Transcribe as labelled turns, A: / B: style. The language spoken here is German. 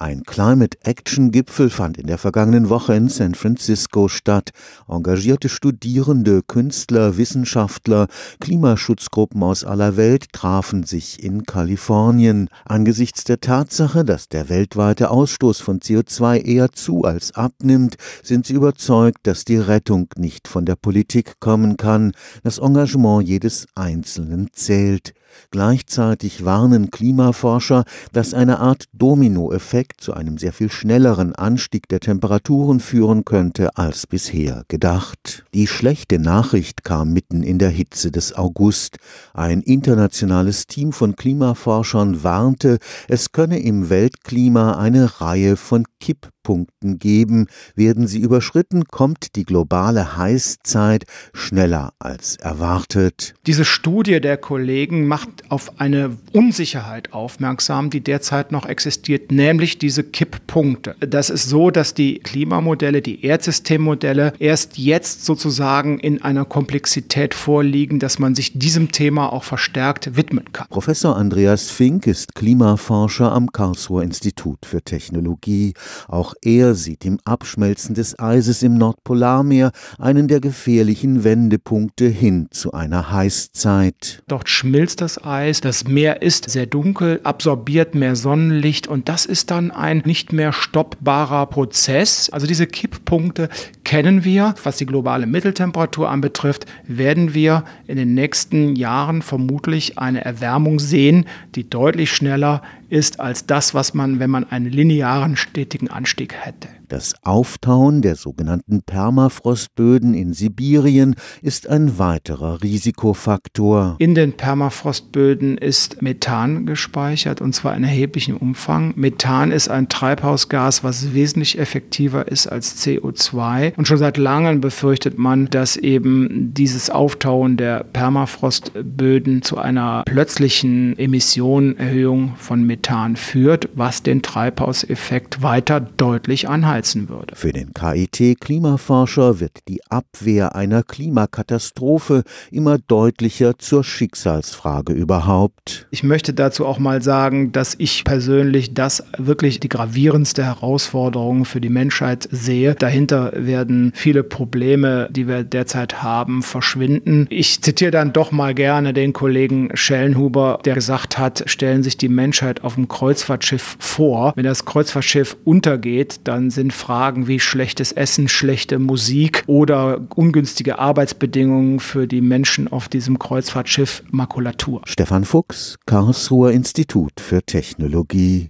A: Ein Climate Action Gipfel fand in der vergangenen Woche in San Francisco statt. Engagierte Studierende, Künstler, Wissenschaftler, Klimaschutzgruppen aus aller Welt trafen sich in Kalifornien. Angesichts der Tatsache, dass der weltweite Ausstoß von CO2 eher zu als abnimmt, sind sie überzeugt, dass die Rettung nicht von der Politik kommen kann. Das Engagement jedes Einzelnen zählt. Gleichzeitig warnen Klimaforscher, dass eine Art Dominoeffekt zu einem sehr viel schnelleren Anstieg der Temperaturen führen könnte als bisher gedacht. Die schlechte Nachricht kam mitten in der Hitze des August. Ein internationales Team von Klimaforschern warnte, es könne im Weltklima eine Reihe von Kipp Tiefpunkten geben. Werden sie überschritten, kommt die globale Heißzeit schneller als erwartet.
B: Diese Studie der Kollegen macht auf eine Unsicherheit aufmerksam, die derzeit noch existiert, nämlich diese Kipppunkte. Das ist so, dass die Klimamodelle, die Erdsystemmodelle erst jetzt sozusagen in einer Komplexität vorliegen, dass man sich diesem Thema auch verstärkt widmen kann.
A: Professor Andreas Fink ist Klimaforscher am Karlsruher Institut für Technologie. Auch er sieht im Abschmelzen des Eises im Nordpolarmeer einen der gefährlichen Wendepunkte hin zu einer Heißzeit.
B: Dort schmilzt das Eis, das Meer ist sehr dunkel, absorbiert mehr Sonnenlicht und das ist dann ein nicht mehr stoppbarer Prozess. Also diese Kipppunkte kennen wir. Was die globale Mitteltemperatur anbetrifft, werden wir in den nächsten Jahren vermutlich eine Erwärmung sehen, die deutlich schneller ist als das, was man, wenn man einen linearen stetigen Anstieg hätte.
A: Das Auftauen der sogenannten Permafrostböden in Sibirien ist ein weiterer Risikofaktor.
B: In den Permafrostböden ist Methan gespeichert und zwar in erheblichem Umfang. Methan ist ein Treibhausgas, was wesentlich effektiver ist als CO2 und schon seit langem befürchtet man, dass eben dieses Auftauen der Permafrostböden zu einer plötzlichen Emissionerhöhung von Methan führt, was den Treibhauseffekt weiter deutlich anhält anheizen würde.
A: Für den KIT-Klimaforscher wird die Abwehr einer Klimakatastrophe immer deutlicher zur Schicksalsfrage überhaupt.
B: Ich möchte dazu auch mal sagen, dass ich persönlich das wirklich die gravierendste Herausforderung für die Menschheit sehe. Dahinter werden viele Probleme, die wir derzeit haben, verschwinden. Ich zitiere dann doch mal gerne den Kollegen Schellenhuber, der gesagt hat, stellen sich die Menschheit auf dem Kreuzfahrtschiff vor. Wenn das Kreuzfahrtschiff untergeht, dann sind sind Fragen wie schlechtes Essen, schlechte Musik oder ungünstige Arbeitsbedingungen für die Menschen auf diesem Kreuzfahrtschiff Makulatur.
A: Stefan Fuchs, Karlsruher Institut für Technologie.